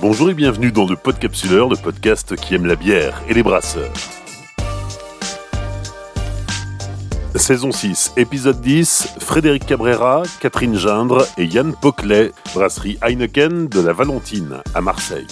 Bonjour et bienvenue dans le Podcapsuleur, le podcast qui aime la bière et les brasseurs. Saison 6, épisode 10, Frédéric Cabrera, Catherine Gindre et Yann Poclet, brasserie Heineken de la Valentine à Marseille.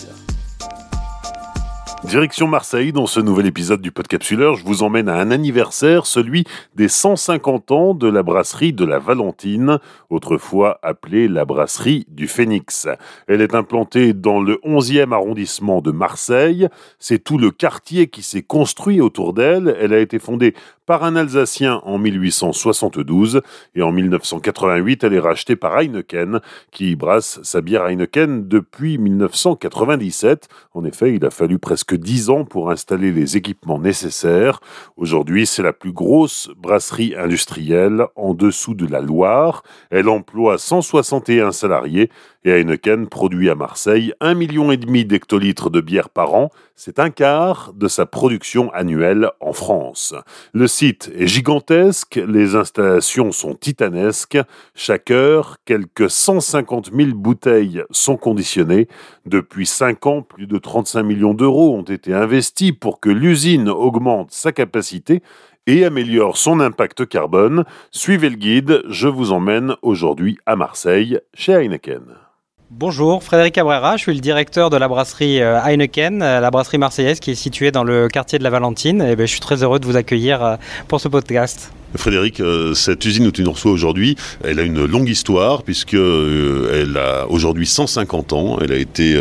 Direction Marseille, dans ce nouvel épisode du Podcapsuleur, je vous emmène à un anniversaire, celui des 150 ans de la brasserie de la Valentine, autrefois appelée la brasserie du Phénix. Elle est implantée dans le 11e arrondissement de Marseille. C'est tout le quartier qui s'est construit autour d'elle. Elle a été fondée par un Alsacien en 1872 et en 1988, elle est rachetée par Heineken qui brasse sa bière Heineken depuis 1997. En effet, il a fallu presque dix ans pour installer les équipements nécessaires. Aujourd'hui, c'est la plus grosse brasserie industrielle en dessous de la Loire. Elle emploie 161 salariés et Heineken produit à Marseille un million et demi d'hectolitres de bière par an. C'est un quart de sa production annuelle en France. Le site est gigantesque, les installations sont titanesques. Chaque heure, quelques 150 000 bouteilles sont conditionnées. Depuis 5 ans, plus de 35 millions d'euros ont été investis pour que l'usine augmente sa capacité et améliore son impact carbone. Suivez le guide, je vous emmène aujourd'hui à Marseille chez Heineken. Bonjour, Frédéric Cabrera, je suis le directeur de la brasserie euh, Heineken, euh, la brasserie marseillaise qui est située dans le quartier de la Valentine. Et ben, je suis très heureux de vous accueillir euh, pour ce podcast. Frédéric, cette usine où tu nous reçois aujourd'hui, elle a une longue histoire puisque elle a aujourd'hui 150 ans. Elle a été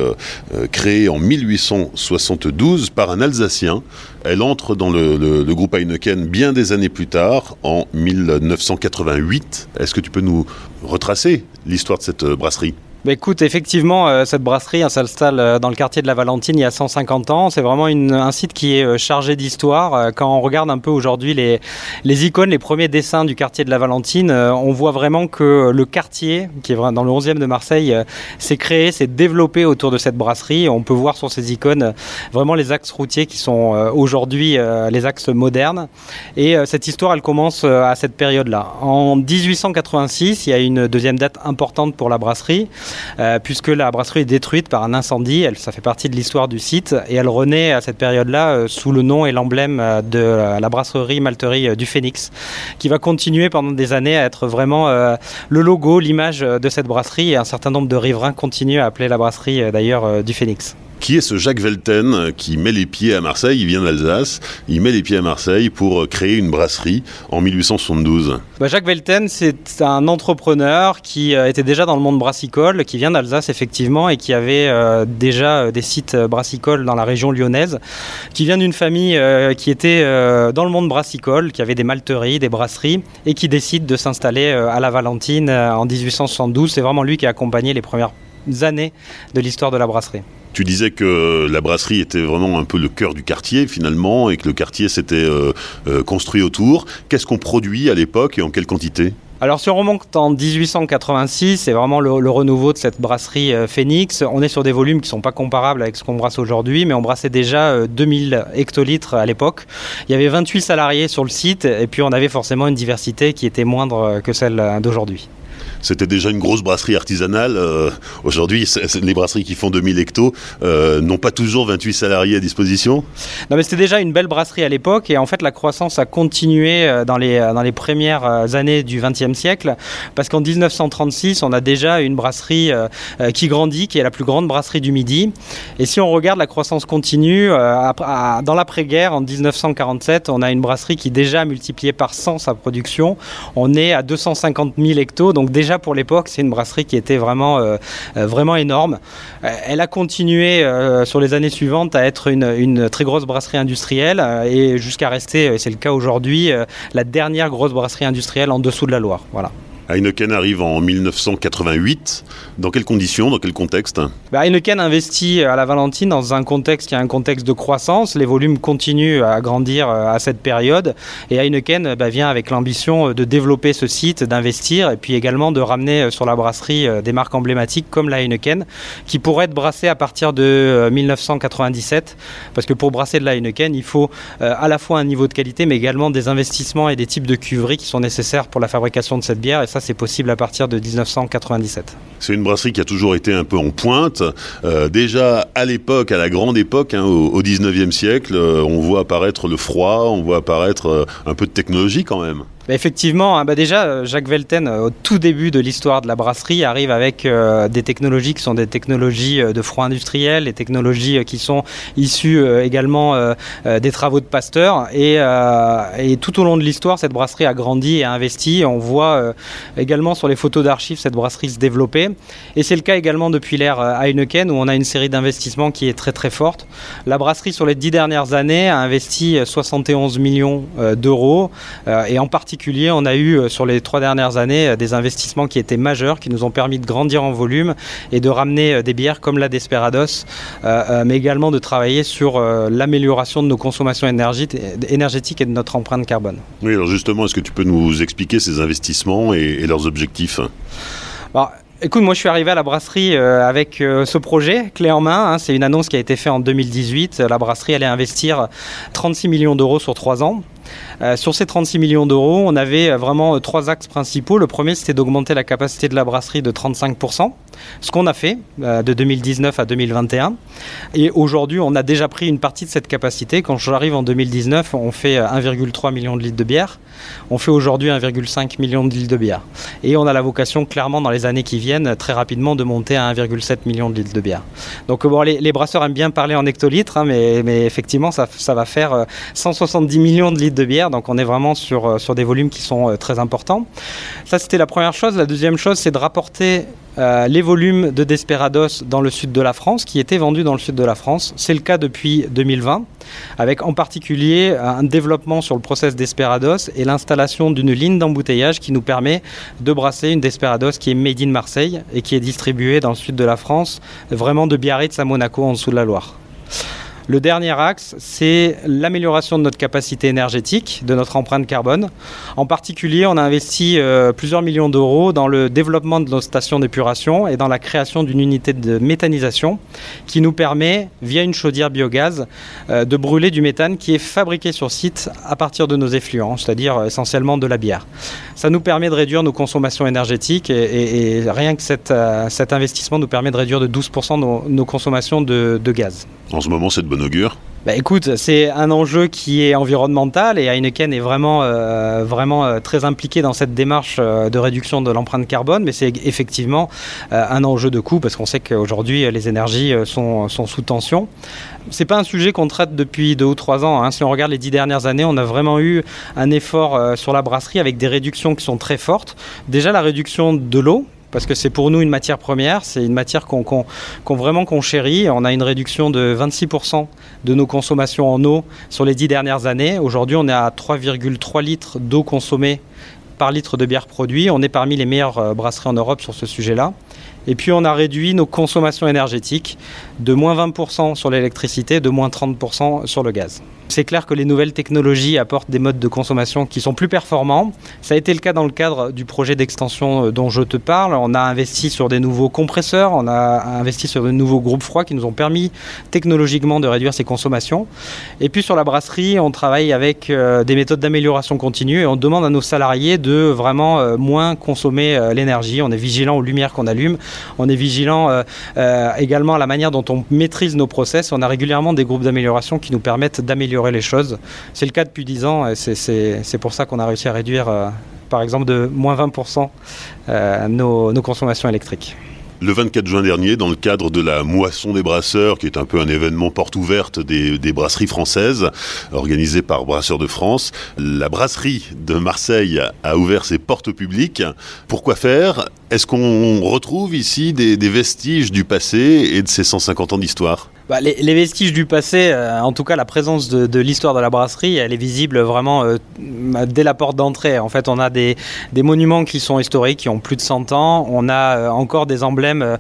créée en 1872 par un Alsacien. Elle entre dans le, le, groupe Heineken bien des années plus tard, en 1988. Est-ce que tu peux nous retracer l'histoire de cette brasserie? Bah, écoute, effectivement, euh, cette brasserie hein, s'installe euh, dans le quartier de la Valentine il y a 150 ans. C'est vraiment un site qui est euh, chargé d'histoire. Quand on regarde un peu aujourd'hui les, les icônes, les premiers dessins du quartier de la Valentine, on voit vraiment que le quartier, qui est dans le 11e de Marseille, s'est créé, s'est développé autour de cette brasserie. On peut voir sur ces icônes vraiment les axes routiers qui sont aujourd'hui les axes modernes. Et cette histoire, elle commence à cette période-là. En 1886, il y a une deuxième date importante pour la brasserie. Euh, puisque la brasserie est détruite par un incendie. Ça fait partie de l'histoire du site et elle renaît à cette période-là euh, sous le nom et l'emblème euh, de la brasserie malterie du Phénix, qui va continuer pendant des années à être vraiment le logo, l'image de cette brasserie et un certain nombre de riverains continuent à appeler la brasserie d'ailleurs du Phénix. Qui est ce Jacques Velten euh, qui met les pieds à Marseille? Il vient d'Alsace, il met les pieds à Marseille pour euh, créer une brasserie en 1872. Bah, Jacques Velten, c'est un entrepreneur qui euh, était déjà dans le monde brassicole, qui vient d'Alsace effectivement et qui avait déjà des sites brassicoles dans la région lyonnaise, qui vient d'une famille qui était dans le monde brassicole, qui avait des malteries, des brasseries et qui décide de s'installer à la Valentine en 1872. C'est vraiment lui qui a accompagné les premières années de l'histoire de la brasserie. Tu disais que la brasserie était vraiment un peu le cœur du quartier finalement et que le quartier s'était euh, euh, construit autour. Qu'est-ce qu'on produit à l'époque et en quelle quantité? Alors si on remonte en 1886, c'est vraiment le, renouveau de cette brasserie euh, Phoenix. On est sur des volumes qui ne sont pas comparables avec ce qu'on brasse aujourd'hui, mais on brassait déjà 2000 hectolitres à l'époque. Il y avait 28 salariés sur le site et puis on avait forcément une diversité qui était moindre que celle d'aujourd'hui c'était déjà une grosse brasserie artisanale. Euh, aujourd'hui, les brasseries qui font 2000 hectos euh, n'ont pas toujours 28 salariés à disposition. Non, mais c'était déjà une belle brasserie à l'époque. Et en fait, la croissance a continué euh, dans les, dans les premières années du XXe siècle. Parce qu'en 1936, on a déjà une brasserie qui grandit, qui est la plus grande brasserie du Midi. Et si on regarde la croissance continue, dans l'après-guerre, en 1947, on a une brasserie qui déjà multiplié par 100 sa production. On est à 250 000 hectos. Donc déjà, déjà pour l'époque, c'est une brasserie qui était vraiment, euh, euh, énorme. Euh, elle a continué sur les années suivantes à être une, une très grosse brasserie industrielle et jusqu'à rester, c'est le cas aujourd'hui, la dernière grosse brasserie industrielle en dessous de la Loire. Voilà. Heineken arrive en 1988. Dans quelles conditions, dans quel contexte? Bah, Heineken investit à la Valentine dans un contexte qui est un contexte de croissance. Les volumes continuent à grandir euh, à cette période. Et Heineken bah, vient avec l'ambition de développer ce site, d'investir et puis également de ramener euh, sur la brasserie euh, des marques emblématiques comme la Heineken qui pourraient être brassées à partir de 1997. Parce que pour brasser de la Heineken, il faut à la fois un niveau de qualité mais également des investissements et des types de cuveries qui sont nécessaires pour la fabrication de cette bière. C'est possible à partir de 1997. C'est une brasserie qui a toujours été un peu en pointe. Euh, déjà à l'époque, à la grande époque, hein, au, 19e siècle, euh, on voit apparaître le froid, on voit apparaître euh, un peu de technologie quand même. Bah, effectivement, hein, bah déjà, euh, Jacques Velten, euh, au tout début de l'histoire de la brasserie, arrive avec euh, des technologies qui sont des technologies de froid industriel, des technologies qui sont issues également des travaux de Pasteur. Et, tout au long de l'histoire, cette brasserie a grandi et a investi. On voit également sur les photos d'archives cette brasserie se développer. Et c'est le cas également depuis l'ère Heineken, où on a une série d'investissements qui est très très forte. La brasserie, sur les dix dernières années, a investi 71 millions d'euros, et en particulier on a eu euh, sur les trois dernières années euh, des investissements qui étaient majeurs, qui nous ont permis de grandir en volume et de ramener euh, des bières comme la Desperados, mais également de travailler sur l'amélioration de nos consommations énergétiques et de notre empreinte carbone. Oui, alors justement, est-ce que tu peux nous expliquer ces investissements et, leurs objectifs? Bah, Écoute, moi je suis arrivé à la brasserie avec ce projet clé en main. Hein. c'est une annonce qui a été faite en 2018. La brasserie allait investir 36 millions d'euros sur trois ans. Euh, sur ces 36 millions d'euros, on avait euh, vraiment euh, trois axes principaux. Le premier, c'était d'augmenter la capacité de la brasserie de 35%, ce qu'on a fait de 2019 à 2021. Et aujourd'hui, on a déjà pris une partie de cette capacité. Quand j'arrive en 2019, on fait 1,3 million de litres de bière. On fait aujourd'hui 1,5 million de litres de bière. Et on a la vocation, clairement, dans les années qui viennent, très rapidement, de monter à 1,7 million de litres de bière. Donc, bon, les, brasseurs aiment bien parler en hectolitres, hein, mais, effectivement, ça, ça va faire 170 millions de litres de bière donc on est vraiment sur, euh, sur des volumes qui sont euh, très importants. Ça, c'était la première chose. La deuxième chose, c'est de rapporter euh, les volumes de Desperados dans le sud de la France, qui étaient vendus dans le sud de la France. C'est le cas depuis 2020, avec en particulier un développement sur le process Desperados et l'installation d'une ligne d'embouteillage qui nous permet de brasser une Desperados qui est made in Marseille et qui est distribuée dans le sud de la France, vraiment de Biarritz à Monaco en dessous de la Loire. Le dernier axe, c'est l'amélioration de notre capacité énergétique, de notre empreinte carbone. En particulier, on a investi euh, plusieurs millions d'euros dans le développement de nos stations d'épuration et dans la création d'une unité de méthanisation qui nous permet, via une chaudière biogaz, euh, de brûler du méthane qui est fabriqué sur site à partir de nos effluents, c'est-à-dire essentiellement de la bière. Ça nous permet de réduire nos consommations énergétiques et, rien que euh, cet investissement nous permet de réduire de 12% nos, consommations de, de gaz. En ce moment, c'est de bah écoute, c'est un enjeu qui est environnemental et Heineken est vraiment, euh, vraiment euh, très impliqué dans cette démarche euh, de réduction de l'empreinte carbone, mais c'est effectivement un enjeu de coût parce qu'on sait qu'aujourd'hui les énergies sont, sont sous tension. C'est pas un sujet qu'on traite depuis deux ou trois ans. Hein. Si on regarde les dix dernières années, on a vraiment eu un effort sur la brasserie avec des réductions qui sont très fortes. Déjà la réduction de l'eau, parce que c'est pour nous une matière première, c'est une matière qu'on vraiment qu'on chérit. On a une réduction de 26% de nos consommations en eau sur les dix dernières années. Aujourd'hui, on est à 3,3 litres d'eau consommée par litre de bière produit. On est parmi les meilleures euh, brasseries en Europe sur ce sujet-là. Et puis on a réduit nos consommations énergétiques de moins 20% sur l'électricité, de moins 30% sur le gaz. C'est clair que les nouvelles technologies apportent des modes de consommation qui sont plus performants. Ça a été le cas dans le cadre du projet d'extension euh, dont je te parle. On a investi sur des nouveaux compresseurs, on a investi sur de nouveaux groupes froids qui nous ont permis technologiquement de réduire ces consommations. Et puis sur la brasserie, on travaille avec euh, des méthodes d'amélioration continue et on demande à nos salariés de vraiment euh, moins consommer l'énergie. On est vigilant aux lumières qu'on allume, on est vigilant également à la manière dont on maîtrise nos process. On a régulièrement des groupes d'amélioration qui nous permettent d'améliorer les choses. C'est le cas depuis 10 ans et c'est pour ça qu'on a réussi à réduire, euh, par exemple, de moins 20% euh, nos, consommations électriques. Le 24 juin dernier, dans le cadre de la Moisson des Brasseurs, qui est un peu un événement porte ouverte des, brasseries françaises, organisé par Brasseurs de France, la brasserie de Marseille a ouvert ses portes public. Pourquoi faire? Est-ce qu'on retrouve ici des, des vestiges du passé et de ses 150 ans d'histoire? Bah, les, vestiges du passé, euh, en tout cas la présence de, l'histoire de la brasserie, elle est visible vraiment euh, dès la porte d'entrée. En fait, on a des, monuments qui sont historiques, qui ont plus de 100 ans. On a euh, encore des emblèmes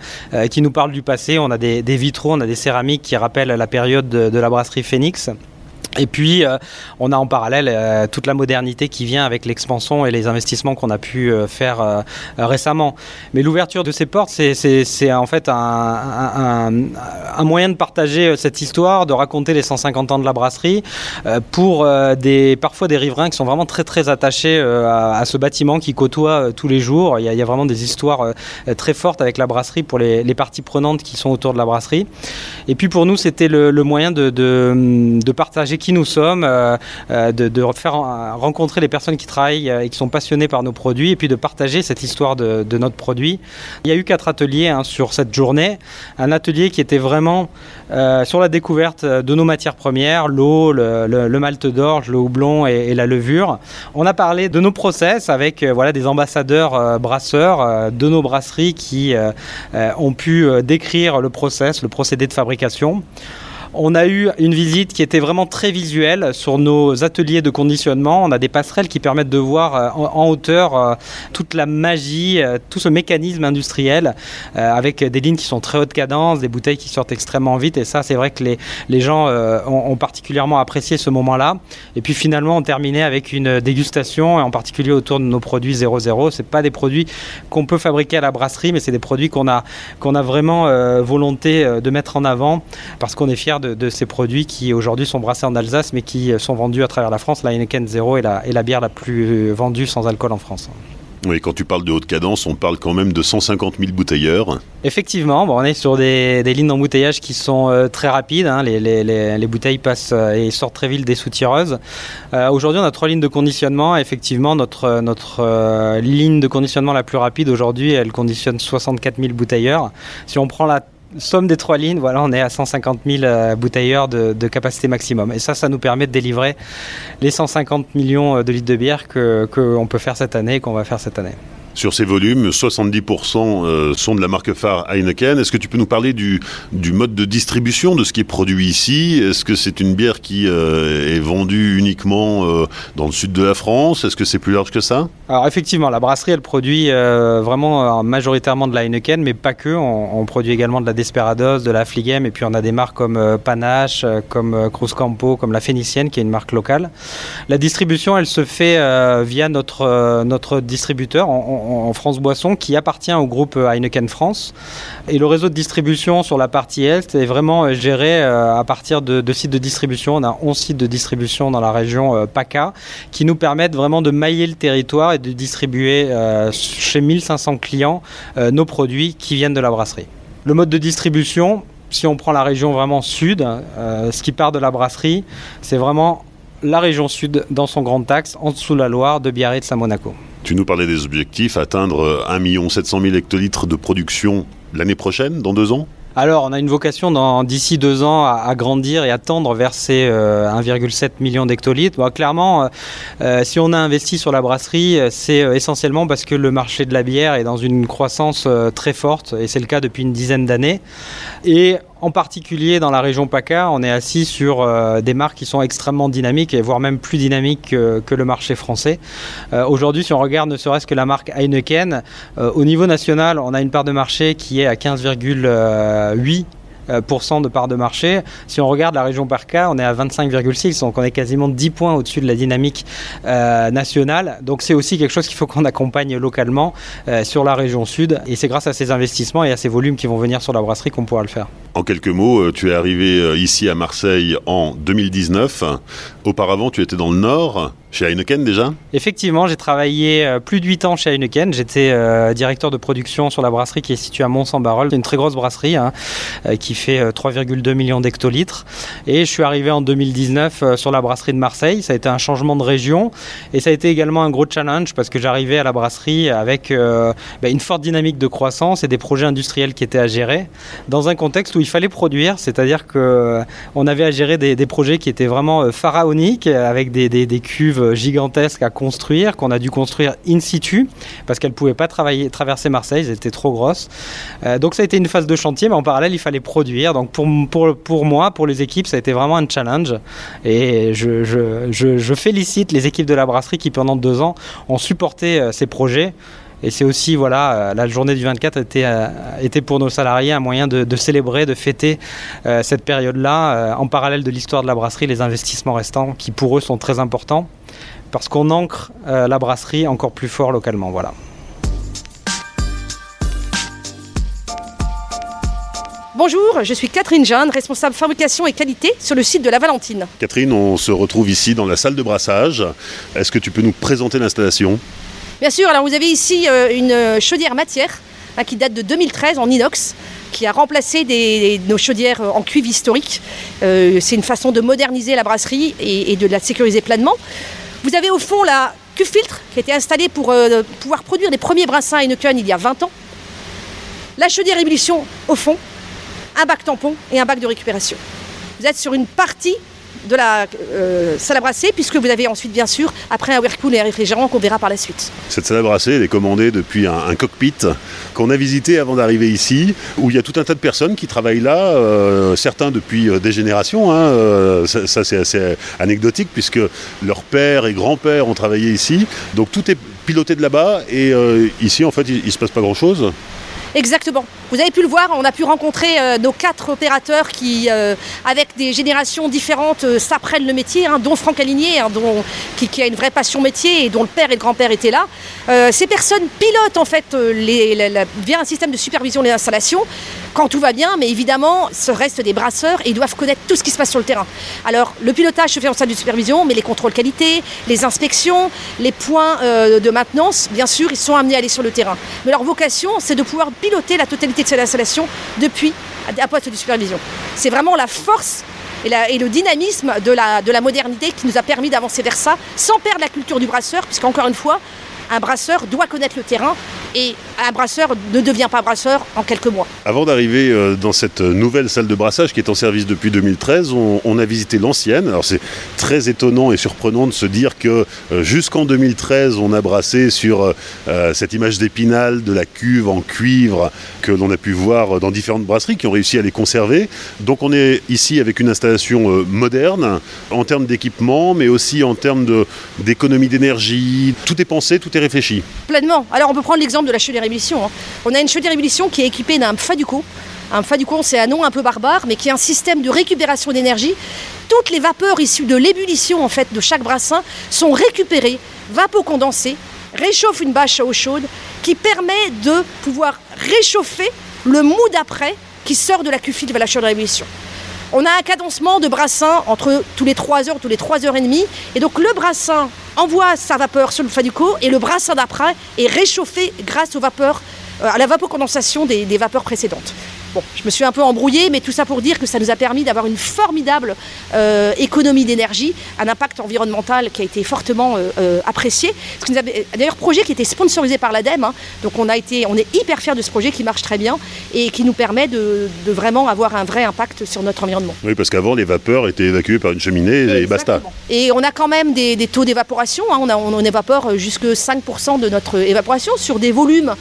qui nous parlent du passé. On a des, vitraux, on a des céramiques qui rappellent la période de, de la brasserie Phoenix. Et puis, euh, on a en parallèle euh, toute la modernité qui vient avec l'expansion et les investissements qu'on a pu euh, faire récemment. Mais l'ouverture de ces portes, c'est en fait un, moyen de partager cette histoire, de raconter les 150 ans de la brasserie pour des, parfois des riverains qui sont vraiment très très attachés à, ce bâtiment qui côtoie tous les jours. Il y, a, vraiment des histoires très fortes avec la brasserie pour les, parties prenantes qui sont autour de la brasserie. Et puis pour nous, c'était le, le, moyen de, de, partager qui nous sommes, euh, euh, de, faire rencontrer les personnes qui travaillent euh, et qui sont passionnées par nos produits, et puis de partager cette histoire de, notre produit. Il y a eu quatre ateliers hein, sur cette journée. Un atelier qui était vraiment sur la découverte de nos matières premières, l'eau, le, malte d'orge, le houblon et, la levure. On a parlé de nos process avec voilà, des ambassadeurs brasseurs de nos brasseries qui ont pu décrire le process, le procédé de fabrication fabrication. On a eu une visite qui était vraiment très visuelle sur nos ateliers de conditionnement. On a des passerelles qui permettent de voir euh, en, hauteur euh, toute la magie, euh, tout ce mécanisme industriel avec des lignes qui sont très haute cadence, des bouteilles qui sortent extrêmement vite. Et ça, c'est vrai que les, gens ont, particulièrement apprécié ce moment-là. Et puis finalement, on terminait avec une dégustation, en particulier autour de nos produits 00. Ce pas des produits qu'on peut fabriquer à la brasserie, mais c'est des produits qu'on a, qu'on a vraiment volonté de mettre en avant parce qu'on est fiers de, ces produits qui aujourd'hui sont brassés en Alsace mais qui sont vendus à travers la France. La Heineken Zero est la, est la bière la plus vendue sans alcool en France. Oui, quand tu parles de haute cadence, on parle quand même de 150 000 bouteilleurs. Effectivement, bon, on est sur des, lignes d'embouteillage qui sont euh, très rapides. Hein. Les, les, les, bouteilles passent euh, et sortent très vite des soutireuses. Euh, aujourd'hui, on a trois lignes de conditionnement. Effectivement, notre, notre ligne de conditionnement la plus rapide aujourd'hui, elle conditionne 64 000 bouteilleurs. Si on prend la somme des trois lignes, voilà, on est à 150 000 euh, bouteilleurs de, capacité maximum. Et ça, ça nous permet de délivrer les 150 millions euh, de litres de bière qu'on peut faire cette année et qu'on va faire cette année. Sur ces volumes, 70% euh, sont de la marque phare Heineken. Est-ce que tu peux nous parler du, mode de distribution de ce qui est produit ici? Est-ce que c'est une bière qui est vendue uniquement dans le sud de la France? Est-ce que c'est plus large que ça? Alors effectivement, la brasserie, elle produit euh, vraiment euh, majoritairement de la Heineken, mais pas que. On, produit également de la Desperados, de la Fligem, et puis on a des marques comme euh, Panache, comme Cruz Campo, comme la Phénicienne, qui est une marque locale. La distribution, elle se fait via notre distributeur en, France Boisson, qui appartient au groupe Heineken France. Et le réseau de distribution sur la partie Est est vraiment géré à partir de, sites de distribution. On a 11 sites de distribution dans la région PACA, qui nous permettent vraiment de mailler le territoire de distribuer euh, chez 1500 clients euh, nos produits qui viennent de la brasserie. Le mode de distribution, si on prend la région vraiment sud, euh, ce qui part de la brasserie, c'est vraiment la région sud dans son grand axe, en dessous de la Loire, de Biarritz à Monaco. Tu nous parlais des objectifs, atteindre 1 700 000 hectolitres de production l'année prochaine, dans deux ans? Alors, on a une vocation d'ici deux ans à, grandir et à tendre vers ces 1,7 euh, million d'hectolitres. clairement, euh, euh, si on a investi sur la brasserie, c'est essentiellement parce que le marché de la bière est dans une croissance très forte, et c'est le cas depuis une dizaine d'années. Et en particulier dans la région PACA, on est assis sur euh, des marques qui sont extrêmement dynamiques voire même plus dynamiques que, le marché français. Euh, aujourd'hui, si on regarde ne serait-ce que la marque Heineken, euh, au niveau national, on a une part de marché qui est à 15,8 euh, de part de marché. Si on regarde la région par cas, on est à 25,6, donc on est quasiment 10 points au-dessus de la dynamique euh, nationale. Donc c'est aussi quelque chose qu'il faut qu'on accompagne localement euh, sur la région sud. Et c'est grâce à ces investissements et à ces volumes qui vont venir sur la brasserie qu'on pourra le faire. En quelques mots, tu es arrivé ici à Marseille en 2019. Auparavant, tu étais dans le Nord. Chez Heineken déjà Effectivement, j'ai travaillé euh, plus de 8 ans chez Heineken. J'étais euh, directeur de production sur la brasserie qui est située à Mont-Saint-Barol. C'est une très grosse brasserie hein, euh, qui fait 3,2 millions d'hectolitres. Et je suis arrivé en 2019 sur la brasserie de Marseille. Ça a été un changement de région et ça a été également un gros challenge parce que j'arrivais à la brasserie avec bah, une forte dynamique de croissance et des projets industriels qui étaient à gérer dans un contexte où il fallait produire, c'est-à-dire qu'on avait à gérer des, projets qui étaient vraiment pharaoniques avec des, cuves gigantesque à construire, qu'on a dû construire in situ, parce qu'elle ne pouvait pas travailler, traverser Marseille, elles étaient trop grosses. Euh, donc ça a été une phase de chantier, mais en parallèle, il fallait produire. Donc pour, moi, pour les équipes, ça a été vraiment un challenge. Et je, félicite les équipes de la brasserie qui, pendant deux ans, ont supporté euh, ces projets Et c'est aussi, voilà, la journée du 24 était, était pour nos salariés un moyen de, célébrer, de fêter cette période-là, en parallèle de l'histoire de la brasserie, les investissements restants qui pour eux sont très importants, parce qu'on ancre la brasserie encore plus fort localement. Voilà. Bonjour, je suis Catherine Jeanne, responsable fabrication et qualité sur le site de la Valentine. Catherine, on se retrouve ici dans la salle de brassage. Est-ce que tu peux nous présenter l'installation? Bien sûr, alors vous avez ici euh, une chaudière matière hein, qui date de 2013 en inox qui a remplacé nos chaudières en cuivre historique. Euh, c'est une façon de moderniser la brasserie et, de la sécuriser pleinement. Vous avez au fond la cuve filtre qui a été installée pour euh, pouvoir produire les premiers brassins Heineken il y a 20 ans. La chaudière ébullition au fond un bac tampon et un bac de récupération. Vous êtes sur une partie de la euh, salle à brasser, puisque vous avez ensuite, bien sûr, après un whirlpool et un réfrigérant qu'on verra par la suite. Cette salle à brasser, elle est commandée depuis un, cockpit qu'on a visité avant d'arriver ici, où il y a tout un tas de personnes qui travaillent là, euh, certains depuis euh, des générations. Hein, ça, c'est assez anecdotique, puisque leurs pères et grands-pères ont travaillé ici. Donc tout est piloté de là-bas, et ici, en fait, il ne se passe pas grand-chose. Exactement. Vous avez pu le voir, on a pu rencontrer euh, nos quatre opérateurs qui, euh, avec des générations différentes, euh, s'apprennent le métier, hein, dont Franck Aligné, hein, qui, a une vraie passion métier et dont le père et le grand-père étaient là. ces personnes pilotent en fait via un système de supervision les installations quand tout va bien, mais évidemment, ce reste des brasseurs et ils doivent connaître tout ce qui se passe sur le terrain. Alors, le pilotage se fait en salle de supervision, mais les contrôles qualité, les inspections, les points de maintenance, bien sûr, ils sont amenés à aller sur le terrain. Mais leur vocation, c'est de pouvoir piloter la totalité de cette installation depuis un poste de supervision. C'est vraiment la force et, le dynamisme de la, de la modernité qui nous a permis d'avancer vers ça, sans perdre la culture du brasseur, puisqu'encore une fois, un brasseur doit connaître le terrain et un brasseur ne devient pas brasseur en quelques mois. Avant d'arriver euh, dans cette nouvelle salle de brassage qui est en service depuis 2013, on, a visité l'ancienne. Alors c'est très étonnant et surprenant de se dire que euh, jusqu'en 2013, on a brassé sur euh, cette image d'épinal de la cuve en cuivre que l'on a pu voir dans différentes brasseries qui ont réussi à les conserver. Donc on est ici avec une installation moderne en termes d'équipement, mais aussi en termes d'économie d'énergie. Tout est pensé, tout est réfléchi. Pleinement. Alors on peut prendre l'exemple de la chaudière ébullition. Hein. On a une chaudière ébullition qui est équipée d'un Faduco. Un Faduco, c'est un nom un peu barbare, mais qui est un système de récupération d'énergie. Toutes les vapeurs issues de l'ébullition en fait de chaque brassin sont récupérées, vapocondensées, réchauffent une bâche à eau chaude qui permet de pouvoir réchauffer le mou d'après qui sort de la cuve de la chaudière ébullition. On a un cadencement de brassin entre tous les 3 heures, tous les 3 heures et demie. Et donc le brassin envoie sa vapeur sur le Faduco et le brassin d'après est réchauffé grâce euh, à la vapocondensation des vapeurs précédentes je me suis un peu embrouillée, mais tout ça pour dire que ça nous a permis d'avoir une formidable euh, économie d'énergie, un impact environnemental qui a été fortement euh, euh, apprécié. D'ailleurs, projet qui était sponsorisé par l'ADEME, hein. donc on, a été, on est hyper fiers de ce projet qui marche très bien et qui nous permet de, vraiment avoir un vrai impact sur notre environnement. Oui, parce qu'avant, les vapeurs étaient évacuées par une cheminée et basta. Et on a quand même des, taux d'évaporation, hein. on, on, évapore jusque 5% de notre évaporation sur des volumes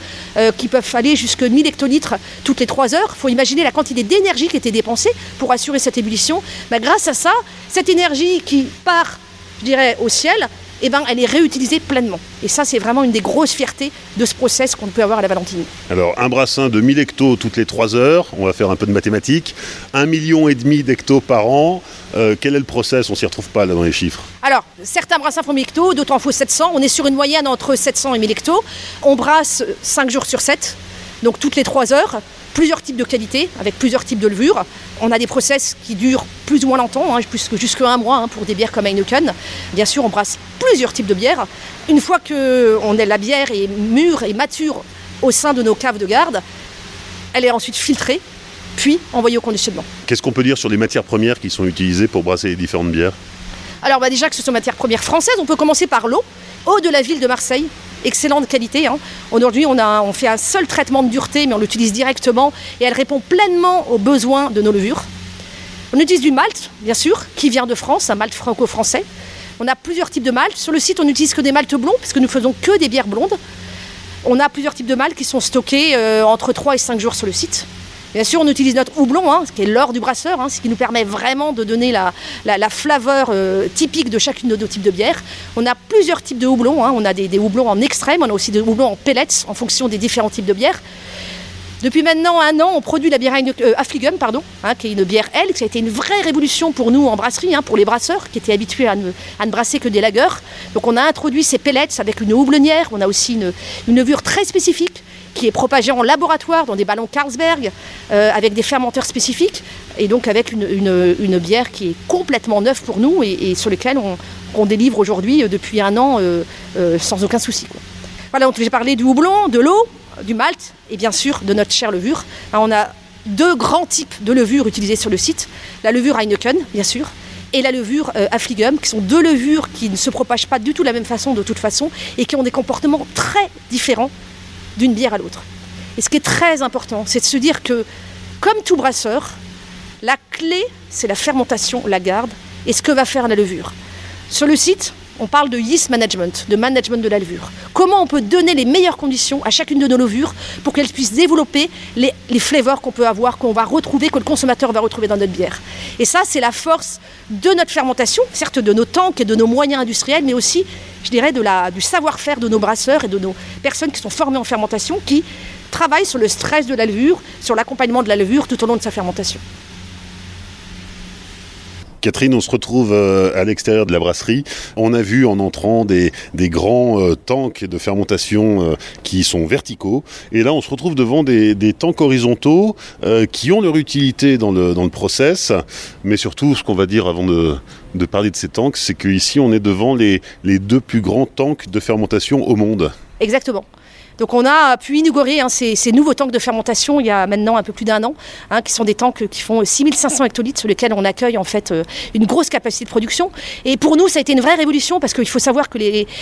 qui peuvent aller jusque 1000 hectolitres toutes les 3 heures imaginer la quantité d'énergie qui était dépensée pour assurer cette ébullition. Bah, grâce à ça, cette énergie qui part, je dirais, au ciel, eh ben, elle est réutilisée pleinement. Et ça, c'est vraiment une des grosses fiertés de ce process qu'on peut avoir à la Valentine. Alors, un brassin de 1000 hectos toutes les 3 heures, on va faire un peu de mathématiques, 1,5 million d'hectos par an. Euh, quel est le process? On s'y retrouve pas là dans les chiffres. Alors, certains brassins font 1000 hectos, d'autres en font 700. On est sur une moyenne entre 700 et 1000 hectos. On brasse 5 jours sur 7, donc toutes les 3 heures plusieurs types de qualités, avec plusieurs types de levures. On a des process qui durent plus ou moins longtemps, hein, jusqu'à un mois hein, pour des bières comme Heineken. Bien sûr, on brasse plusieurs types de bières. Une fois que on est, la bière est mûre et mature au sein de nos caves de garde, elle est ensuite filtrée, puis envoyée au conditionnement. Qu'est-ce qu'on peut dire sur les matières premières qui sont utilisées pour brasser les différentes bières? Alors bah, déjà que ce sont matières premières françaises, on peut commencer par l'eau, eau de la ville de Marseille, excellente qualité. Hein. Aujourd'hui, on, fait un seul traitement de dureté, mais on l'utilise directement et elle répond pleinement aux besoins de nos levures. On utilise du malt, bien sûr, qui vient de France, un malt franco-français. On a plusieurs types de malt. Sur le site, on n'utilise que des maltes blonds, puisque nous faisons que des bières blondes. On a plusieurs types de malt qui sont stockés euh, entre 3 et 5 jours sur le site. Bien sûr, on utilise notre houblon, hein, ce qui est l'or du brasseur, hein, ce qui nous permet vraiment de donner la, la, flaveur euh, typique de chacune de nos types de bières. On a plusieurs types de houblons. Hein. On a des, houblons en extrême, on a aussi des houblons en pellets en fonction des différents types de bières. Depuis maintenant un an, on produit la bière euh, Affligum, pardon, qui est une bière L, qui a été une vraie révolution pour nous en brasserie, pour les brasseurs qui étaient habitués à ne, brasser que des lagers. Donc on a introduit ces pellets avec une houblonnière, on a aussi une, une levure très spécifique qui est propagé en laboratoire dans des ballons Carlsberg euh, avec des fermenteurs spécifiques et donc avec une, bière qui est complètement neuve pour nous et, sur laquelle on, délivre aujourd'hui euh, depuis un an euh, sans aucun souci. Voilà, donc j'ai parlé du houblon, de l'eau, du malt et bien sûr de notre chère levure. on a deux grands types de levures utilisées sur le site. La levure Heineken, bien sûr, et la levure Affligum, qui sont deux levures qui ne se propagent pas du tout de la même façon de toute façon et qui ont des comportements très différents d'une bière à l'autre. Et ce qui est très important, c'est de se dire que, comme tout brasseur, la clé, c'est la fermentation, la garde, et ce que va faire la levure. Sur le site, on parle de yeast management, de management de la levure. Comment on peut donner les meilleures conditions à chacune de nos levures pour qu'elles puissent développer les, les flavors qu'on peut avoir, qu'on va retrouver, que le consommateur va retrouver dans notre bière. Et ça, c'est la force de notre fermentation, certes de nos tanks et de nos moyens industriels, mais aussi, je dirais, de la, du savoir-faire de nos brasseurs et de nos personnes qui sont formées en fermentation, qui travaillent sur le stress de la levure, sur l'accompagnement de la levure tout au long de sa fermentation. Catherine, on se retrouve euh, à l'extérieur de la brasserie. On a vu en entrant des, grands euh, tanks de fermentation euh, qui sont verticaux. Et là, on se retrouve devant des, tanks horizontaux qui ont leur utilité dans le, process. Mais surtout, ce qu'on va dire avant de, parler de ces tanks, c'est qu'ici, on est devant les deux plus grands tanks de fermentation au monde. Exactement. Donc on a pu inaugurer hein, ces, nouveaux tanks de fermentation il y a maintenant un peu plus d'un an, hein, qui sont des tanks qui font 6500 hectolitres sur lesquels on accueille en fait euh, une grosse capacité de production. Et pour nous, ça a été une vraie révolution parce qu'il faut savoir que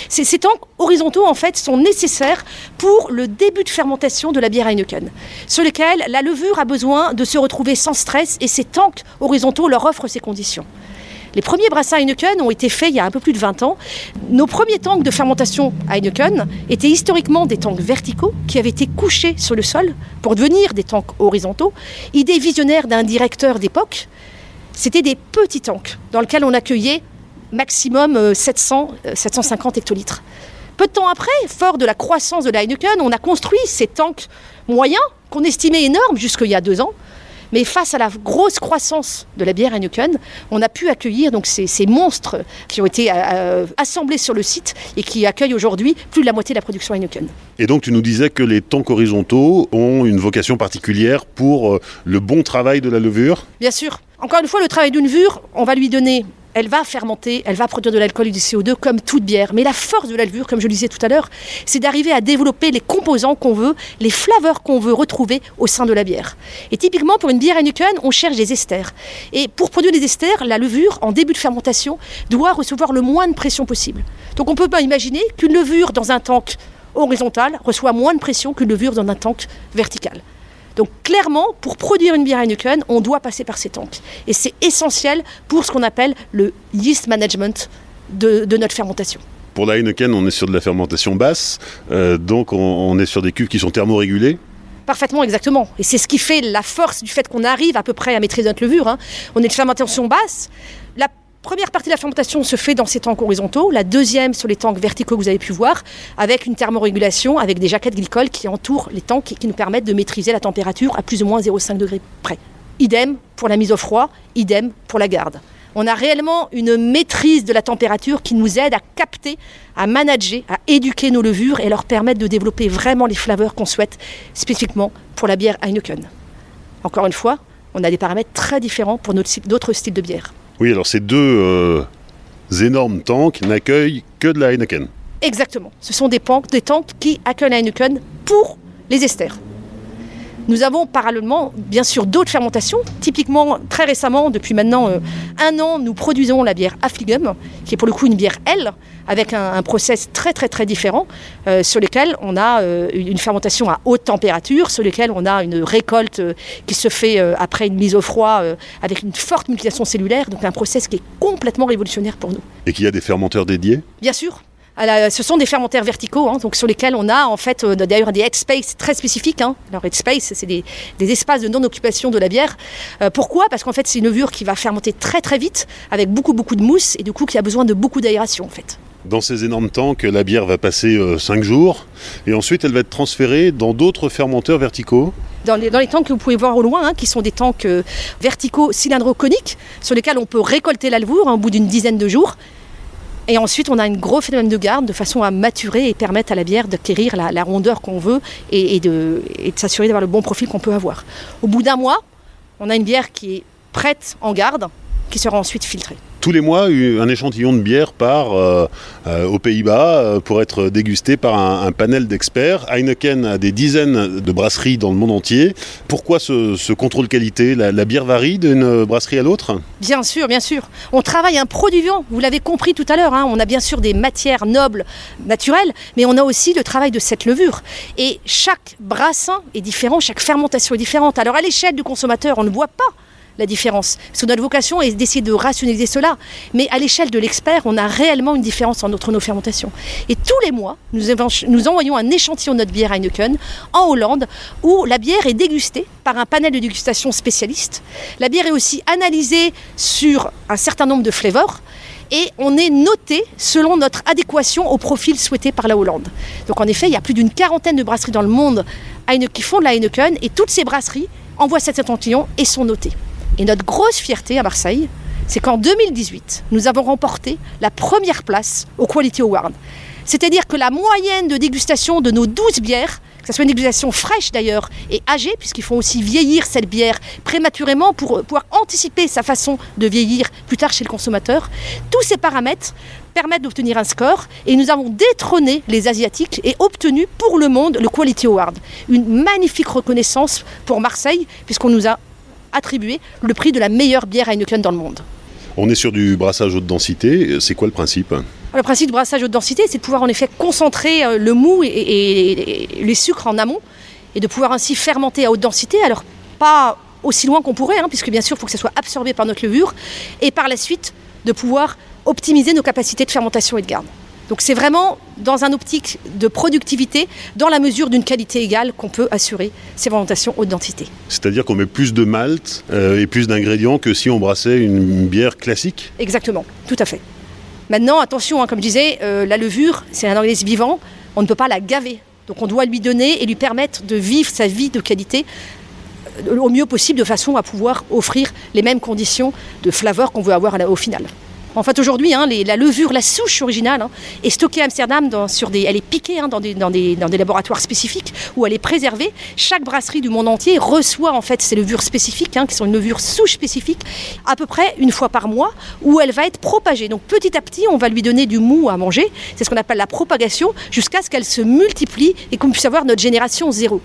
ces, tanks horizontaux en fait sont nécessaires pour le début de fermentation de la bière Heineken, sur lesquels la levure a besoin de se retrouver sans stress et ces tanks horizontaux leur offrent ces conditions. Les premiers brassins Heineken ont été faits il y a un peu plus de 20 ans. Nos premiers tanks de fermentation Heineken étaient historiquement des tanks verticaux qui avaient été couchés sur le sol pour devenir des tanks horizontaux. Idée visionnaire d'un directeur d'époque, c'était des petits tanks dans lesquels on accueillait maximum 700, euh, 750 euh, hectolitres. Peu de temps après, fort de la croissance de la Heineken, on a construit ces tanks moyens qu'on estimait énormes jusqu'il y a deux ans mais face à la grosse croissance de la bière Heineken, on a pu accueillir donc ces, monstres qui ont été euh, euh, assemblés sur le site et qui accueillent aujourd'hui plus de la moitié de la production Heineken. Et donc tu nous disais que les tanks horizontaux ont une vocation particulière pour euh, le bon travail de la levure Bien sûr. Encore une fois, le travail d'une levure, on va lui donner elle va fermenter, elle va produire de l'alcool et du CO2 comme toute bière. Mais la force de la levure, comme je le disais tout à l'heure, c'est d'arriver à développer les composants qu'on veut, les flaveurs qu'on veut retrouver au sein de la bière. Et typiquement, pour une bière Heineken, on cherche des esters. Et pour produire des esters, la levure, en début de fermentation, doit recevoir le moins de pression possible. Donc on ne peut pas imaginer qu'une levure dans un tank horizontal reçoit moins de pression qu'une levure dans un tank vertical. Donc clairement, pour produire une bière Heineken, on doit passer par ces tanks. Et c'est essentiel pour ce qu'on appelle le yeast management de, notre fermentation. Pour la Heineken, on est sur de la fermentation basse, euh, donc on, est sur des cuves qui sont thermorégulées. Parfaitement, exactement. Et c'est ce qui fait la force du fait qu'on arrive à peu près à maîtriser notre levure. Hein. On est de fermentation basse. La première partie de la fermentation se fait dans ces tanks horizontaux, la deuxième sur les tanks verticaux que vous avez pu voir, avec une thermorégulation, avec des jaquettes glycoles qui entourent les tanks et qui nous permettent de maîtriser la température à plus ou moins 0,5 degrés près. Idem pour la mise au froid, idem pour la garde. On a réellement une maîtrise de la température qui nous aide à capter, à manager, à éduquer nos levures et leur permettre de développer vraiment les flaveurs qu'on souhaite spécifiquement pour la bière Heineken. Encore une fois, on a des paramètres très différents pour d'autres styles de bière. Oui, alors ces deux euh, énormes tanks n'accueillent que de la Heineken. Exactement. Ce sont des, des tanks qui accueillent la Heineken pour les esters. Nous avons parallèlement, bien sûr, d'autres fermentations. Typiquement, très récemment, depuis maintenant euh, un an, nous produisons la bière Affligum, qui est pour le coup une bière L, avec un, process très très très différent, euh, sur lequel on a euh, une fermentation à haute température, sur lequel on a une récolte qui se fait après une mise au froid avec une forte multiplication cellulaire, donc un process qui est complètement révolutionnaire pour nous. Et qui a des fermenteurs dédiés? Bien sûr. Ce sont des fermentaires verticaux, hein, donc sur lesquels on a en fait euh, d'ailleurs des headspace très spécifiques. Hein. Alors headspace, c'est des, espaces de non-occupation de la bière. Euh, pourquoi? Parce qu'en fait c'est une levure qui va fermenter très très vite, avec beaucoup beaucoup de mousse et du coup qui a besoin de beaucoup d'aération en fait. Dans ces énormes tanks, la bière va passer 5 jours et ensuite elle va être transférée dans d'autres fermenteurs verticaux dans les, tanks que vous pouvez voir au loin, hein, qui sont des tanks verticaux cylindro-coniques, sur lesquels on peut récolter la levure au bout d'une dizaine de jours. Et ensuite, on a un gros phénomène de garde de façon à maturer et permettre à la bière d'acquérir la, rondeur qu'on veut et, de, s'assurer d'avoir le bon profil qu'on peut avoir. Au bout d'un mois, on a une bière qui est prête en garde, qui sera ensuite filtrée tous les mois, un échantillon de bière part euh, euh, aux Pays-Bas euh, pour être dégusté par un, panel d'experts. Heineken a des dizaines de brasseries dans le monde entier. Pourquoi ce, contrôle qualité? La, bière varie d'une brasserie à l'autre? Bien sûr, bien sûr. On travaille un produit vivant, vous l'avez compris tout à l'heure. Hein. On a bien sûr des matières nobles, naturelles, mais on a aussi le travail de cette levure. Et chaque brassin est différent, chaque fermentation est différente. Alors à l'échelle du consommateur, on ne voit pas la différence. Parce notre vocation est d'essayer de rationaliser cela. Mais à l'échelle de l'expert, on a réellement une différence entre nos fermentations. Et tous les mois, nous, nous envoyons un échantillon de notre bière Heineken en Hollande, où la bière est dégustée par un panel de dégustation spécialiste. La bière est aussi analysée sur un certain nombre de flavors et on est noté selon notre adéquation au profil souhaité par la Hollande. Donc en effet, il y a plus d'une quarantaine de brasseries dans le monde qui font de la Heineken et toutes ces brasseries envoient cet échantillon et sont notées. Et notre grosse fierté à Marseille, c'est qu'en 2018, nous avons remporté la première place au Quality Award. C'est-à-dire que la moyenne de dégustation de nos 12 bières, que ce soit une dégustation fraîche d'ailleurs et âgée, puisqu'ils font aussi vieillir cette bière prématurément pour pouvoir anticiper sa façon de vieillir plus tard chez le consommateur, tous ces paramètres permettent d'obtenir un score et nous avons détrôné les Asiatiques et obtenu pour le monde le Quality Award. Une magnifique reconnaissance pour Marseille, puisqu'on nous a attribuer le prix de la meilleure bière Heineken dans le monde. On est sur du brassage haute densité. C'est quoi le principe? Le principe du brassage haute densité, c'est de pouvoir en effet concentrer euh, le mou et, les sucres en amont et de pouvoir ainsi fermenter à haute densité. Alors, pas aussi loin qu'on pourrait, hein, puisque bien sûr, il faut que ça soit absorbé par notre levure. Et par la suite, de pouvoir optimiser nos capacités de fermentation et de garde. Donc c'est vraiment dans un optique de productivité, dans la mesure d'une qualité égale qu'on peut assurer ces fermentations haute densité. C'est-à-dire qu'on met plus de malt euh, et plus d'ingrédients que si on brassait une bière classique Exactement, tout à fait. Maintenant, attention, hein, comme je disais, euh, la levure, c'est un organisme vivant, on ne peut pas la gaver. Donc on doit lui donner et lui permettre de vivre sa vie de qualité euh, au mieux possible de façon à pouvoir offrir les mêmes conditions de flaveur qu'on veut avoir au final. En fait, aujourd'hui, hein, la levure, la souche originale, hein, est stockée à Amsterdam. sur des, elle est piquée hein, dans, des, laboratoires spécifiques où elle est préservée. Chaque brasserie du monde entier reçoit en fait ces levures spécifiques, qui sont une levure souche spécifique, à peu près une fois par mois, où elle va être propagée. Donc petit à petit, on va lui donner du mou à manger. C'est ce qu'on appelle la propagation, jusqu'à ce qu'elle se multiplie et qu'on puisse avoir notre génération zéro.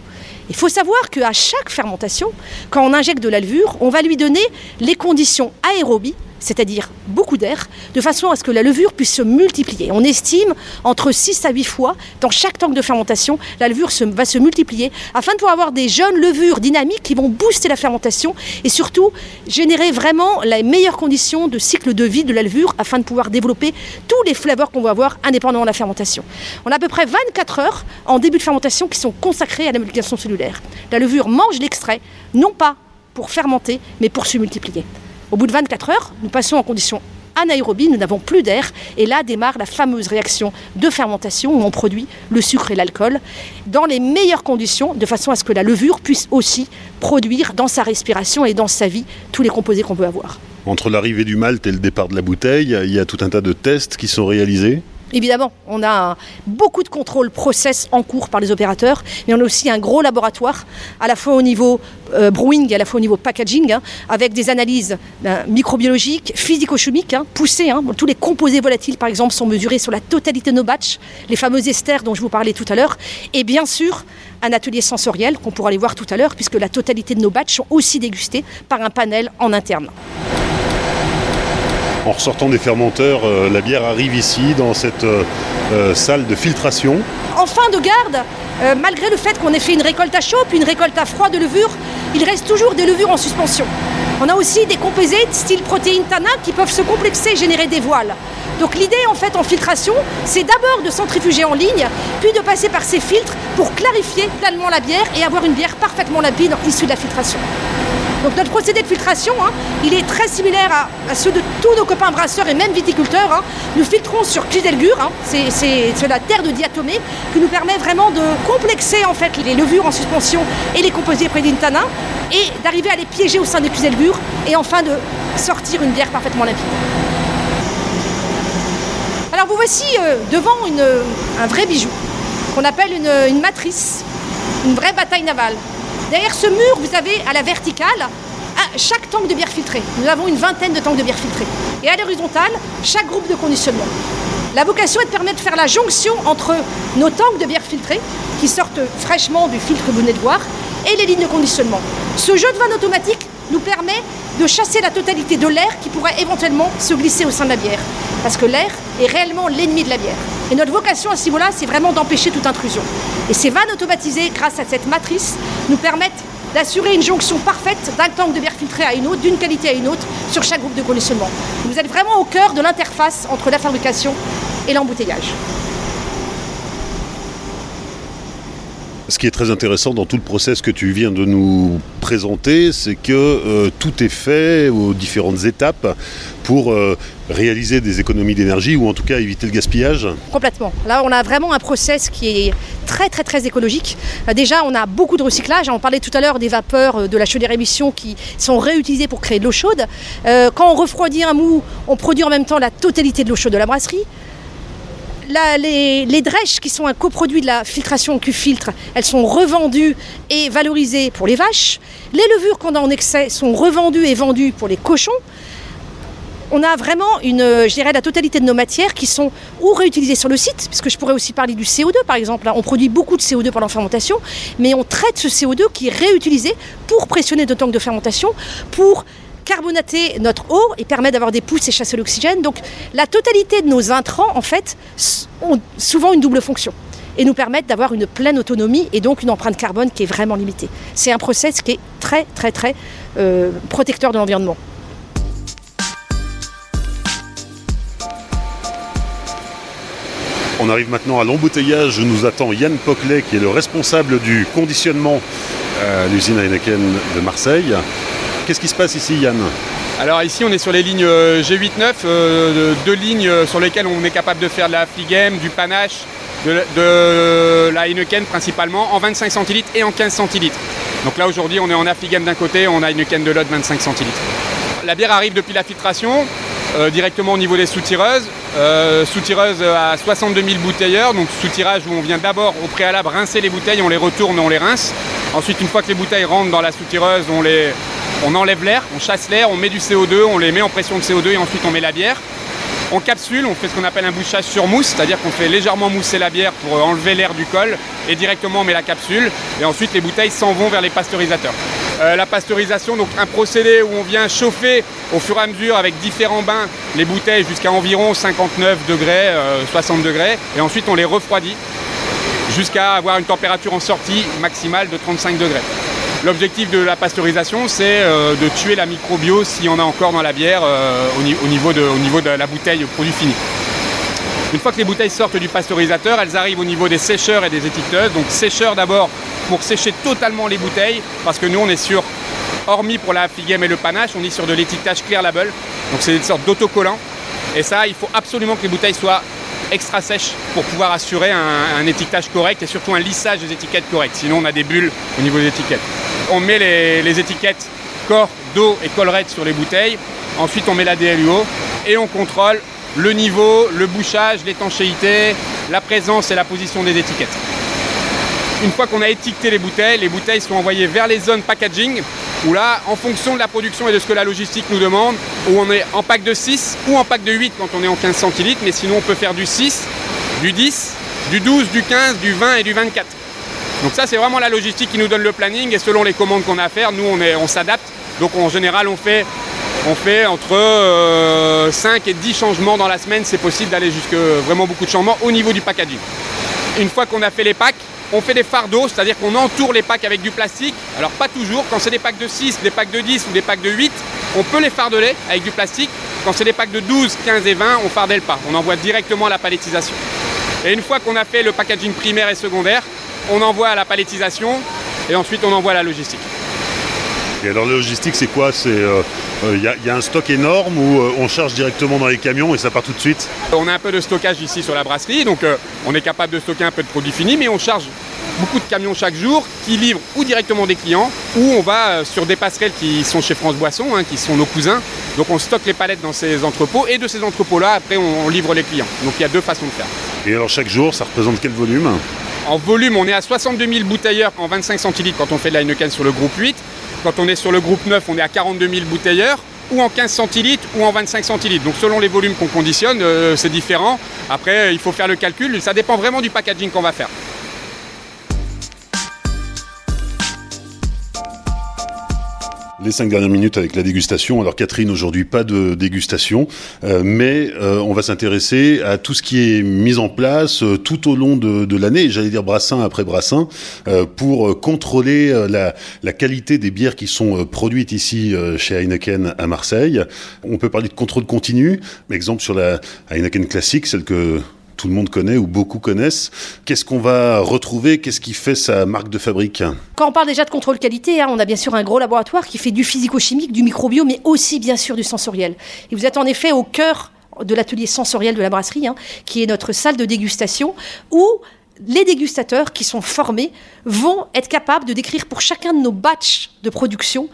Il faut savoir qu'à chaque fermentation, quand on injecte de la levure, on va lui donner les conditions aérobies c'est-à-dire beaucoup d'air, de façon à ce que la levure puisse se multiplier. On estime entre 6 à 8 fois dans chaque tank de fermentation, la levure va se multiplier afin de pouvoir avoir des jeunes levures dynamiques qui vont booster la fermentation et surtout générer vraiment les meilleures conditions de cycle de vie de la levure afin de pouvoir développer tous les flavors qu'on va avoir indépendamment de la fermentation. On a à peu près 24 heures en début de fermentation qui sont consacrées à la multiplication cellulaire. La levure mange l'extrait, non pas pour fermenter, mais pour se multiplier. Au bout de 24 heures, nous passons en condition anaérobie, nous n'avons plus d'air, et là démarre la fameuse réaction de fermentation où on produit le sucre et l'alcool dans les meilleures conditions, de façon à ce que la levure puisse aussi produire dans sa respiration et dans sa vie tous les composés qu'on peut avoir. Entre l'arrivée du malt et le départ de la bouteille, il y a tout un tas de tests qui sont réalisés Évidemment, on a beaucoup de contrôles process en cours par les opérateurs, mais on a aussi un gros laboratoire, à la fois au niveau euh, brewing et à la fois au niveau packaging, hein, avec des analyses ben, microbiologiques, physico-chimiques hein, poussées. Hein. tous les composés volatiles, par exemple, sont mesurés sur la totalité de nos batchs, les fameux esters dont je vous parlais tout à l'heure, et bien sûr un atelier sensoriel qu'on pourra aller voir tout à l'heure, puisque la totalité de nos batchs sont aussi dégustés par un panel en interne. En ressortant des fermenteurs, euh, la bière arrive ici dans cette euh, euh, salle de filtration. En fin de garde, malgré le fait qu'on ait fait une récolte à chaud puis une récolte à froid de levure, il reste toujours des levures en suspension. On a aussi des composés style protéines tanin qui peuvent se complexer et générer des voiles. Donc l'idée en fait en filtration, c'est d'abord de centrifuger en ligne, puis de passer par ces filtres pour clarifier pleinement la bière et avoir une bière parfaitement limpide issue de la filtration. Donc notre procédé de filtration, hein, il est très similaire à, ceux de tous nos copains brasseurs et même viticulteurs. Hein. Nous filtrons sur Clisdelgur, hein. c'est la terre de diatomée qui nous permet vraiment de complexer en fait les levures en suspension et les composés prédintanins et d'arriver à les piéger au sein des Clisdelgur et enfin de sortir une bière parfaitement limpide. Alors vous voici euh, devant un vrai bijou qu'on appelle une matrice, une vraie bataille navale. Derrière ce mur, vous avez à la verticale chaque tank de bière filtrée. Nous avons une vingtaine de tanks de bière filtrée. Et à l'horizontale, chaque groupe de conditionnement. La vocation est de permettre de faire la jonction entre nos tanks de bière filtrée, qui sortent fraîchement du filtre que vous de voir, et les lignes de conditionnement. Ce jeu de vanne automatique nous permet de chasser la totalité de l'air qui pourrait éventuellement se glisser au sein de la bière. Parce que l'air est réellement l'ennemi de la bière. Et notre vocation à ce niveau-là, c'est vraiment d'empêcher toute intrusion. Et ces vannes automatisées, grâce à cette matrice, nous permettent d'assurer une jonction parfaite d'un tank de bière filtrée à une autre, d'une qualité à une autre, sur chaque groupe de conditionnement. Vous êtes vraiment au cœur de l'interface entre la fabrication et l'embouteillage. Ce qui est très intéressant dans tout le process que tu viens de nous présenter, c'est que euh, tout est fait aux différentes étapes pour euh, réaliser des économies d'énergie ou en tout cas éviter le gaspillage Complètement. Là, on a vraiment un process qui est très écologique. Euh, déjà, on a beaucoup de recyclage. On parlait tout à l'heure des vapeurs de la chaudière émission qui sont réutilisées pour créer de l'eau chaude. quand on refroidit un mou, on produit en même temps la totalité de l'eau chaude de la brasserie les, les, drèches qui sont un coproduit de la filtration Q-filtre, elles sont revendues et valorisées pour les vaches. Les levures qu'on a en excès sont revendues et vendues pour les cochons. On a vraiment une, je dirais, la totalité de nos matières qui sont ou réutilisées sur le site, puisque je pourrais aussi parler du CO2 par exemple. On produit beaucoup de CO2 pendant la fermentation, mais on traite ce CO2 qui est réutilisé pour pressionner nos tanks de fermentation, pour carbonater notre eau et permet d'avoir des pousses et chasser l'oxygène. Donc la totalité de nos intrants, en fait, ont souvent une double fonction et nous permettent d'avoir une pleine autonomie et donc une empreinte carbone qui est vraiment limitée. C'est un process qui est très très très euh, protecteur de l'environnement. On arrive maintenant à l'embouteillage. Nous attend Yann Poclet, qui est le responsable du conditionnement à l'usine Heineken de Marseille. Qu'est-ce qui se passe ici, Yann alors ici on est sur les lignes euh, G8-9, euh, deux lignes euh, sur lesquelles on est capable de faire de la Fligem, du panache, de, la Heineken principalement, en 25 centilitres et en 15 centilitres. Donc là aujourd'hui on est en Affligem d'un côté, on a Heineken de l'autre 25 centilitres. La bière arrive depuis la filtration, directement au niveau des soutireuses. soutireuses à 62 000 bouteilleurs, donc soutirage où on vient d'abord au préalable rincer les bouteilles, on les retourne, on les rince. Ensuite une fois que les bouteilles rentrent dans la soutireuse, on les, on enlève l'air, on chasse l'air, on met du CO2, on les met en pression de CO2 et ensuite on met la bière. On capsule, on fait ce qu'on appelle un bouchage sur mousse, c'est-à-dire qu'on fait légèrement mousser la bière pour enlever l'air du col et directement on met la capsule et ensuite les bouteilles s'en vont vers les pasteurisateurs. Euh, la pasteurisation, donc un procédé où on vient chauffer au fur et à mesure avec différents bains les bouteilles jusqu'à environ 59 degrés, 60 euh, degrés et ensuite on les refroidit jusqu'à avoir une température en sortie maximale de 35 degrés. L'objectif de la pasteurisation, c'est euh, de tuer la microbio s'il y en a encore dans la bière euh, au, niveau de, au, niveau de, la bouteille produit fini. Une fois que les bouteilles sortent du pasteurisateur, elles arrivent au niveau des sécheurs et des étiqueteuses. Donc sécheurs d'abord pour sécher totalement les bouteilles, parce que nous on est sur, hormis pour la figème et le panache, on est sur de l'étiquetage clear label. Donc c'est une sorte d'autocollant. Et ça, il faut absolument que les bouteilles soient extra sèche pour pouvoir assurer un, étiquetage correct et surtout un lissage des étiquettes correct. Sinon, on a des bulles au niveau des étiquettes. On met les, étiquettes corps, dos et collerette sur les bouteilles. Ensuite, on met la DLUO et on contrôle le niveau, le bouchage, l'étanchéité, la présence et la position des étiquettes. Une fois qu'on a étiqueté les bouteilles, les bouteilles sont envoyées vers les zones packaging où là, en fonction de la production et de ce que la logistique nous demande, où on est en pack de 6 ou en pack de 8 quand on est en 15 centilitres, mais sinon on peut faire du 6, du 10, du 12, du 15, du 20 et du 24. Donc ça c'est vraiment la logistique qui nous donne le planning et selon les commandes qu'on a à faire, nous on, s'adapte. Donc en général on fait, on fait entre 5 euh, et 10 changements dans la semaine, c'est possible d'aller jusque vraiment beaucoup de changements au niveau du packaging. Une fois qu'on a fait les packs, on fait des fardeaux, c'est-à-dire qu'on entoure les packs avec du plastique. Alors pas toujours, quand c'est des packs de 6, des packs de 10 ou des packs de 8, on peut les fardeler avec du plastique. Quand c'est des packs de 12, 15 et 20, on fardelle pas. On envoie directement à la palettisation. Et une fois qu'on a fait le packaging primaire et secondaire, on envoie à la palettisation et ensuite on envoie à la logistique. Et alors la logistique, c'est quoi Il euh, euh, y, a un stock énorme où euh, on charge directement dans les camions et ça part tout de suite On a un peu de stockage ici sur la brasserie, donc on est capable de stocker un peu de produits finis, mais on charge beaucoup de camions chaque jour qui livrent ou directement des clients ou on va sur des passerelles qui sont chez France Boisson, hein, qui sont nos cousins. Donc on stocke les palettes dans ces entrepôts et de ces entrepôts-là, après on livre les clients. Donc il y a deux façons de faire. Et alors chaque jour, ça représente quel volume? En volume, on est à 62 000 bouteilleurs en 25 centilitres quand on fait de la Heineken sur le groupe 8. Quand on est sur le groupe 9, on est à 42 000 bouteilleurs ou en 15 centilitres ou en 25 centilitres. Donc selon les volumes qu'on conditionne, euh, c'est différent. Après, il faut faire le calcul. Ça dépend vraiment du packaging qu'on va faire. Les cinq dernières minutes avec la dégustation. Alors Catherine, aujourd'hui pas de dégustation, euh, mais euh, on va s'intéresser à tout ce qui est mis en place euh, tout au long de, l'année, j'allais dire brassin après brassin, pour contrôler la, la, qualité des bières qui sont produites ici chez Heineken à Marseille. On peut parler de contrôle continu, exemple sur la Heineken classique, celle que tout le monde connaît ou beaucoup connaissent. Qu'est-ce qu'on va retrouver? Qu'est-ce qui fait sa marque de fabrique? Quand on parle déjà de contrôle qualité, hein, on a bien sûr un gros laboratoire qui fait du physico-chimique, du microbio, mais aussi bien sûr du sensoriel. Et vous êtes en effet au cœur de l'atelier sensoriel de la brasserie, hein, qui est notre salle de dégustation, où les dégustateurs qui sont formés vont être capables de décrire pour chacun de nos batchs de production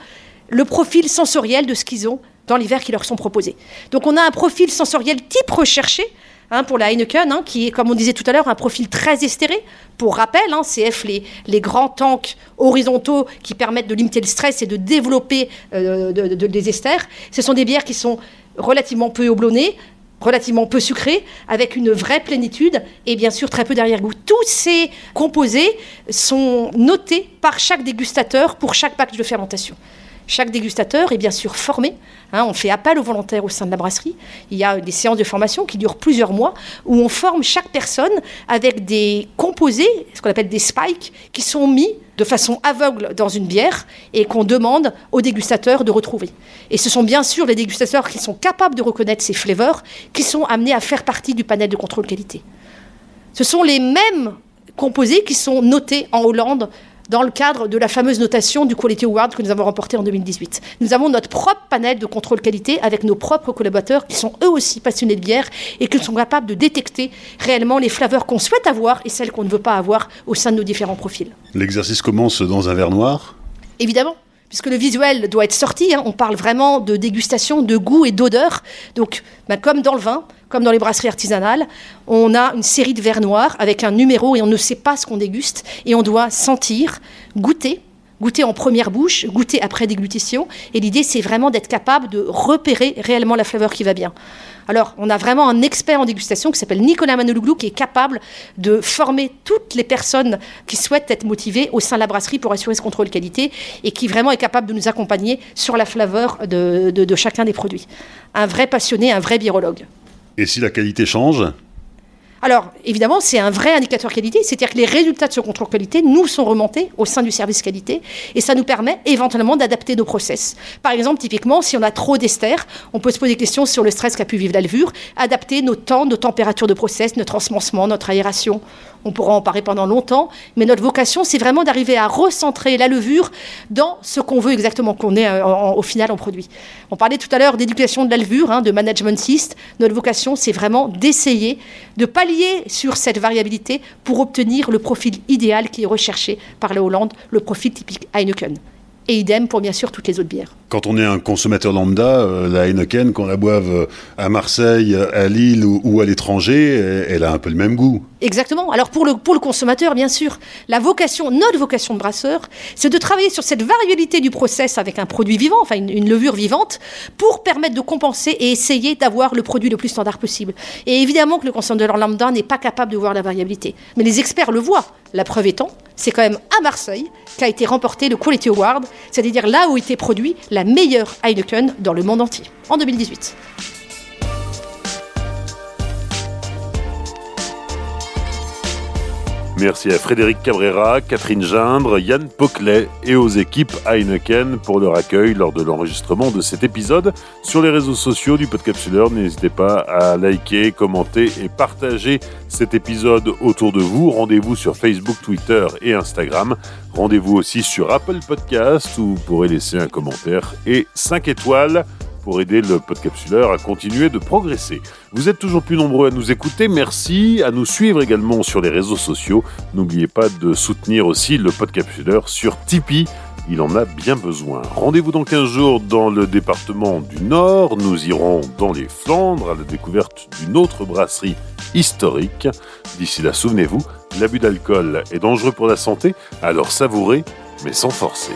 le profil sensoriel de ce qu'ils ont dans les verres qui leur sont proposés. Donc on a un profil sensoriel type recherché Hein, pour la Heineken, hein, qui est, comme on disait tout à l'heure, un profil très estéré. Pour rappel, hein, CF, les, grands tanks horizontaux qui permettent de limiter le stress et de développer euh, des esters, ce sont des bières qui sont relativement peu houblonnées, relativement peu sucrées, avec une vraie plénitude et bien sûr très peu d'arrière-goût. Tous ces composés sont notés par chaque dégustateur pour chaque pack de fermentation. Chaque dégustateur est bien sûr formé. Hein, on fait appel aux volontaires au sein de la brasserie. Il y a des séances de formation qui durent plusieurs mois où on forme chaque personne avec des composés, ce qu'on appelle des spikes, qui sont mis de façon aveugle dans une bière et qu'on demande aux dégustateurs de retrouver. Et ce sont bien sûr les dégustateurs qui sont capables de reconnaître ces flavors qui sont amenés à faire partie du panel de contrôle qualité. Ce sont les mêmes composés qui sont notés en Hollande dans le cadre de la fameuse notation du Quality Award que nous avons remporté en 2018. Nous avons notre propre panel de contrôle qualité avec nos propres collaborateurs qui sont eux aussi passionnés de bière et qui sont capables de détecter réellement les flaveurs qu'on souhaite avoir et celles qu'on ne veut pas avoir au sein de nos différents profils. L'exercice commence dans un verre noir Évidemment puisque le visuel doit être sorti. Hein. on parle vraiment de dégustation, de goût et d'odeur. Donc, ben, comme dans le vin, comme dans les brasseries artisanales, on a une série de verres noirs avec un numéro et on ne sait pas ce qu'on déguste. Et on doit sentir, goûter, goûter en première bouche, goûter après déglutition. Et l'idée, c'est vraiment d'être capable de repérer réellement la flaveur qui va bien. Alors, on a vraiment un expert en dégustation qui s'appelle Nicolas Manolouglou, qui est capable de former toutes les personnes qui souhaitent être motivées au sein de la brasserie pour assurer ce contrôle qualité et qui vraiment est capable de nous accompagner sur la flaveur de, de chacun des produits. Un vrai passionné, un vrai birologue. Et si la qualité change alors, évidemment, c'est un vrai indicateur qualité, c'est-à-dire que les résultats de ce contrôle qualité nous sont remontés au sein du service qualité et ça nous permet éventuellement d'adapter nos process. Par exemple, typiquement, si on a trop d'ester, on peut se poser des questions sur le stress qu'a pu vivre la levure, adapter nos temps, nos températures de process, notre ensemencement, notre aération on pourra en parler pendant longtemps, mais notre vocation, c'est vraiment d'arriver à recentrer la levure dans ce qu'on veut exactement qu'on ait euh, au final en produit. On parlait tout à l'heure d'éducation de la levure, hein, de management cyst. Notre vocation, c'est vraiment d'essayer de pallier sur cette variabilité pour obtenir le profil idéal qui est recherché par la Hollande, le profil typique Heineken. Et idem pour bien sûr toutes les autres bières. Quand on est un consommateur lambda, euh, la Heineken, qu'on la boive euh, à Marseille, à Lille ou, à l'étranger, elle a un peu le même goût. Exactement. Alors pour le, pour le consommateur, bien sûr, la vocation, notre vocation de brasseur, c'est de travailler sur cette variabilité du process avec un produit vivant, enfin une, levure vivante, pour permettre de compenser et essayer d'avoir le produit le plus standard possible. Et évidemment que le consommateur lambda n'est pas capable de voir la variabilité. Mais les experts le voient. La preuve étant, c'est quand même à Marseille qu'a été remporté le Quality Award, c'est-à-dire là où était produit la meilleure Heineken dans le monde entier, en 2018. Merci à Frédéric Cabrera, Catherine Gindre, Yann Poclet et aux équipes Heineken pour leur accueil lors de l'enregistrement de cet épisode. Sur les réseaux sociaux du Podcapsuleur, n'hésitez pas à liker, commenter et partager cet épisode autour de vous. Rendez-vous sur Facebook, Twitter et Instagram. Rendez-vous aussi sur Apple Podcast où vous pourrez laisser un commentaire et 5 étoiles pour aider le podcapsuleur à continuer de progresser. Vous êtes toujours plus nombreux à nous écouter, merci, à nous suivre également sur les réseaux sociaux. N'oubliez pas de soutenir aussi le podcapsuleur sur Tipeee. Il en a bien besoin. Rendez-vous dans 15 jours dans le département du Nord. Nous irons dans les Flandres à la découverte d'une autre brasserie historique. D'ici là, souvenez-vous, l'abus d'alcool est dangereux pour la santé, alors savourez, mais sans forcer.